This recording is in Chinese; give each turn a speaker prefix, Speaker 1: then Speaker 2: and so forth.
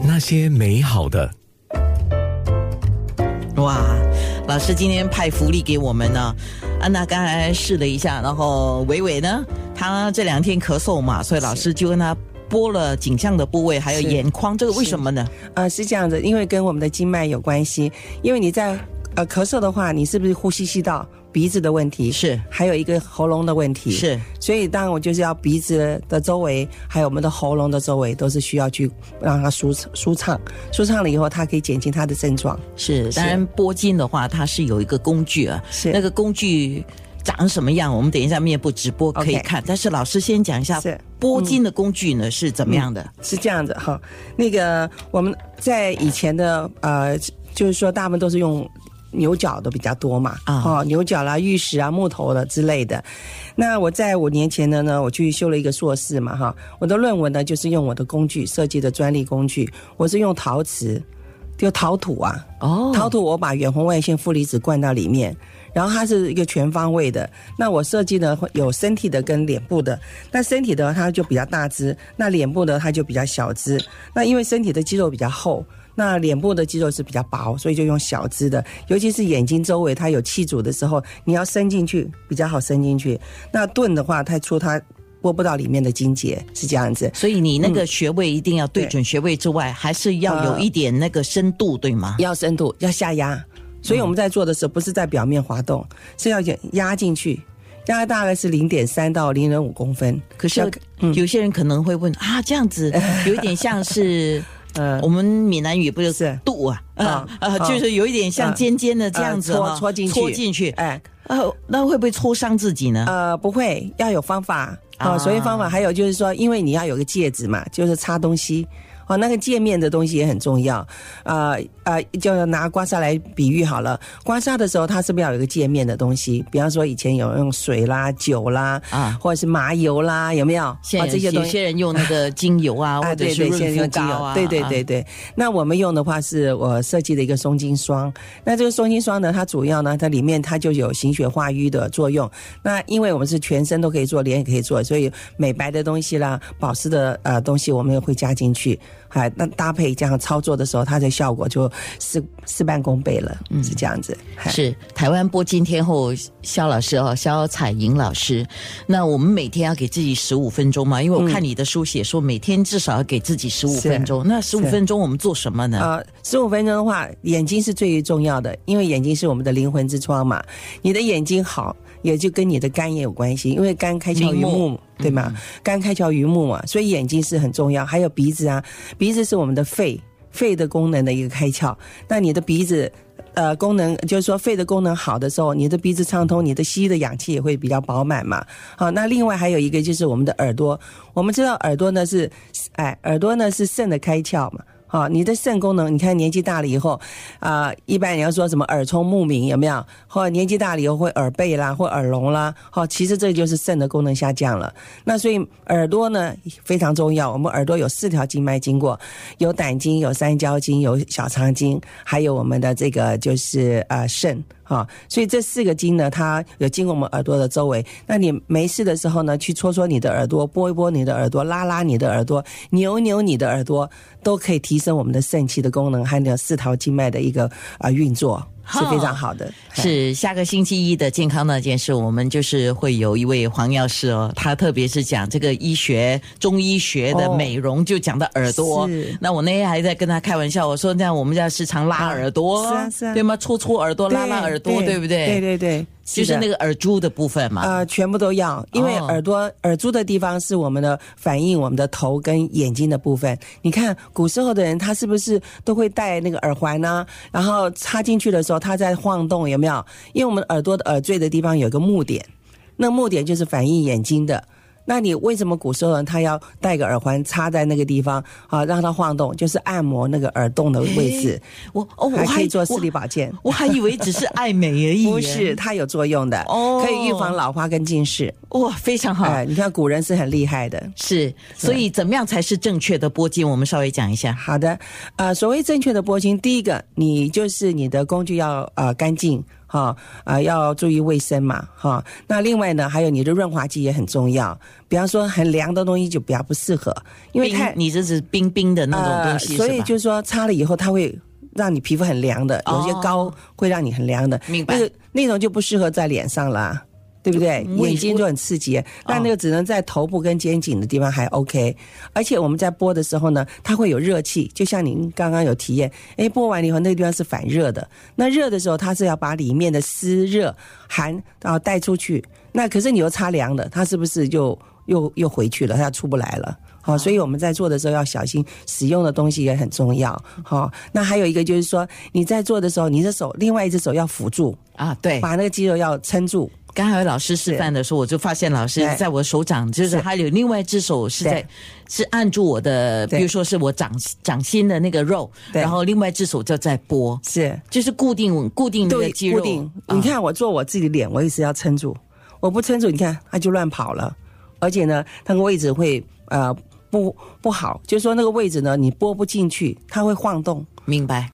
Speaker 1: 那些美好的，
Speaker 2: 哇，老师今天派福利给我们呢。安娜刚才试了一下，然后伟伟呢，他这两天咳嗽嘛，所以老师就跟他拨了颈项的部位，还有眼眶，这个为什么呢？
Speaker 3: 呃，是这样子，因为跟我们的经脉有关系。因为你在呃咳嗽的话，你是不是呼吸吸道、鼻子的问题？
Speaker 2: 是
Speaker 3: 还有一个喉咙的问题。
Speaker 2: 是，
Speaker 3: 所以当然我就是要鼻子的周围，还有我们的喉咙的周围，都是需要去让它舒舒畅。舒畅了以后，它可以减轻它的症状。
Speaker 2: 是，当然拨筋的话，它是有一个工具啊，
Speaker 3: 是
Speaker 2: 那个工具长什么样，我们等一下面部直播可以看。但是老师先讲一下
Speaker 3: 是
Speaker 2: 拨筋的工具呢、是怎么样的？
Speaker 3: 是这样子哈，那个我们在以前的呃，就是说大部分都是用牛角的比较多嘛，
Speaker 2: 啊
Speaker 3: 哦，牛角啦、玉石啊、木头的之类的。那我在五年前的呢，我去修了一个硕士嘛，哈，我的论文呢就是用我的工具设计的专利工具，我是用陶瓷，就陶土啊，
Speaker 2: 哦
Speaker 3: 陶土我把远红外线负离子灌到里面，然后它是一个全方位的。那我设计呢会有身体的跟脸部的，那身体的它就比较大只，那脸部的它就比较小只。那因为身体的肌肉比较厚。那脸部的肌肉是比较薄，所以就用小支的，尤其是眼睛周围它有气阻的时候，你要伸进去比较好伸进去。那钝的话太粗，它拨不到里面的筋结，是这样子。
Speaker 2: 所以你那个穴位一定要对准穴位之外，还是要有一点那个深度，对吗？
Speaker 3: 要深度，要下压。所以我们在做的时候，不是在表面滑动，是要压进去，压大概是零点三到零点五公分。
Speaker 2: 可是有些人可能会问啊，这样子有一点像是。
Speaker 3: 呃
Speaker 2: 我们闽南语不就
Speaker 3: 是
Speaker 2: 肚啊啊就是有一点像尖尖的这样子
Speaker 3: 戳戳进去。
Speaker 2: 戳进去，
Speaker 3: 哎
Speaker 2: 呃，那会不会戳伤自己呢？
Speaker 3: 呃不会，要有方法。
Speaker 2: 啊
Speaker 3: 啊。所以方法，还有就是说，因为你要有个戒指嘛，就是擦东西。哦，那个界面的东西也很重要，啊啊，就拿刮痧来比喻好了。刮痧的时候，它是不是要有一个界面的东西？比方说，以前有用水啦、酒啦，
Speaker 2: 啊
Speaker 3: 或者是麻油啦，有没有？
Speaker 2: 现在
Speaker 3: 哦这些东西
Speaker 2: 些人用那个精油啊，或
Speaker 3: 啊，
Speaker 2: 者润肤
Speaker 3: 用精油，
Speaker 2: 膏啊，
Speaker 3: 对对
Speaker 2: 啊
Speaker 3: 对对。那我们用的话是我设计的一个松筋霜。那这个松筋霜呢，它主要呢，它里面它就有行血化瘀的作用。那因为我们是全身都可以做，脸也可以做，所以美白的东西啦、保湿的呃东西，我们也会加进去。哎，那搭配这样操作的时候，它的效果就事事半功倍了，是这样子。
Speaker 2: 是台湾播金天后肖老师哦，肖彩莹老师。那我们每天要给自己十五分钟嘛，因为我看你的书写说每天至少要给自己十五分钟。那十五分钟我们做什么呢？
Speaker 3: 呃，十五分钟的话，眼睛是最重要的，因为眼睛是我们的灵魂之窗嘛。你的眼睛好，也就跟你的肝也有关系，因为肝开窍于
Speaker 2: 目，
Speaker 3: 对吗？肝开窍于目嘛，所以眼睛是很重要。还有鼻子啊，鼻子是我们的肺，肺的功能的一个开窍。那你的鼻子。呃，功能就是说肺的功能好的时候，你的鼻子畅通，你的吸的氧气也会比较饱满嘛。好，那另外还有一个就是我们的耳朵，我们知道耳朵呢是，哎，耳朵呢是肾的开窍嘛。好，你的肾功能，你看年纪大了以后，啊、一般你要说什么耳聪目明有没有？或年纪大了以后会耳背啦，或耳聋啦，好，其实这就是肾的功能下降了。那所以耳朵呢非常重要，我们耳朵有四条经脉经过，有胆经、有三焦经、有小肠经，还有我们的这个就是呃肾。啊，所以这四个经呢，它有经过我们耳朵的周围。那你没事的时候呢，去搓搓你的耳朵，拨一拨你的耳朵，拉拉你的耳朵，扭扭你的耳朵，都可以提升我们的肾气的功能，还有四条经脉的一个啊、运作，是非常好的。
Speaker 2: 是下个星期一的健康那件事，我们就是会有一位黄药师哦，他特别是讲这个医学、中医学的
Speaker 3: 哦
Speaker 2: 美容，就讲到耳朵。那我那天还在跟他开玩笑，我说这样我们家时常拉耳朵，
Speaker 3: 是啊是啊
Speaker 2: 对吗？搓搓耳朵，拉拉耳朵，对不对？
Speaker 3: 对对对，
Speaker 2: 就是那个耳珠的部分嘛。
Speaker 3: 呃，全部都要，因为
Speaker 2: 哦
Speaker 3: 耳朵、耳珠的地方是我们的反映我们的头跟眼睛的部分。你看古时候的人，他是不是都会戴那个耳环呢、然后插进去的时候，它在晃动，有没有？因为我们耳朵的耳坠的地方有个目点，那目点就是反映眼睛的。那你为什么古时候人他要戴个耳环插在那个地方啊，让它晃动，就是按摩那个耳洞的位置，
Speaker 2: 我哦，我
Speaker 3: 还可以做视力保健。
Speaker 2: 我还以为只是爱美而已，
Speaker 3: 不是，它有作用的，
Speaker 2: 哦
Speaker 3: 可以预防老花跟近视。
Speaker 2: 哇，非常好。
Speaker 3: 哎，你看古人是很厉害的。
Speaker 2: 是，所以怎么样才是正确的拨筋？我们稍微讲一下。
Speaker 3: 好的，呃，所谓正确的拨筋，第一个，你就是你的工具要呃干净。哈啊，要注意卫生嘛哈。那另外呢，还有你的润滑剂也很重要，比方说很凉的东西就比较不适合，因为
Speaker 2: 冰
Speaker 3: 太
Speaker 2: 你这是冰冰的那种东西，
Speaker 3: 呃所以就是说擦了以后它会。让你皮肤很凉的，有些
Speaker 2: 哦
Speaker 3: 膏会让你很凉的，
Speaker 2: 明白
Speaker 3: 那个那种就不适合在脸上啦，对不对？眼睛就很刺激，但那个只能在头部跟肩颈的地方还 OK。而且我们在拨的时候呢，它会有热气，就像您刚刚有体验，哎，拨完了以后那个地方是反热的，那热的时候它是要把里面的湿热寒啊带出去，那可是你又擦凉的，它是不是就又又回去了？它出不来了。好、所以我们在做的时候要小心，使用的东西也很重要。好、那还有一个就是说，你在做的时候，你的手另外一只手要辅助，
Speaker 2: 啊，对。
Speaker 3: 把那个肌肉要撑住。
Speaker 2: 刚才老师示范的时候，我就发现老师在我手掌，就是
Speaker 3: 是。
Speaker 2: 还有另外一只手是在
Speaker 3: 对
Speaker 2: 是按住我的，比如说是我掌掌心的那个肉，然后另外一只手就在拨，
Speaker 3: 是。
Speaker 2: 就是固定固定那个
Speaker 3: 对
Speaker 2: 肌肉。
Speaker 3: 固定。
Speaker 2: 啊。
Speaker 3: 你看我做我自己的脸，我也是要撑住，我不撑住，你看它就乱跑了，而且呢，那个位置会呃不不好，就是说那个位置呢，你拨不进去，它会晃动。
Speaker 2: 明白。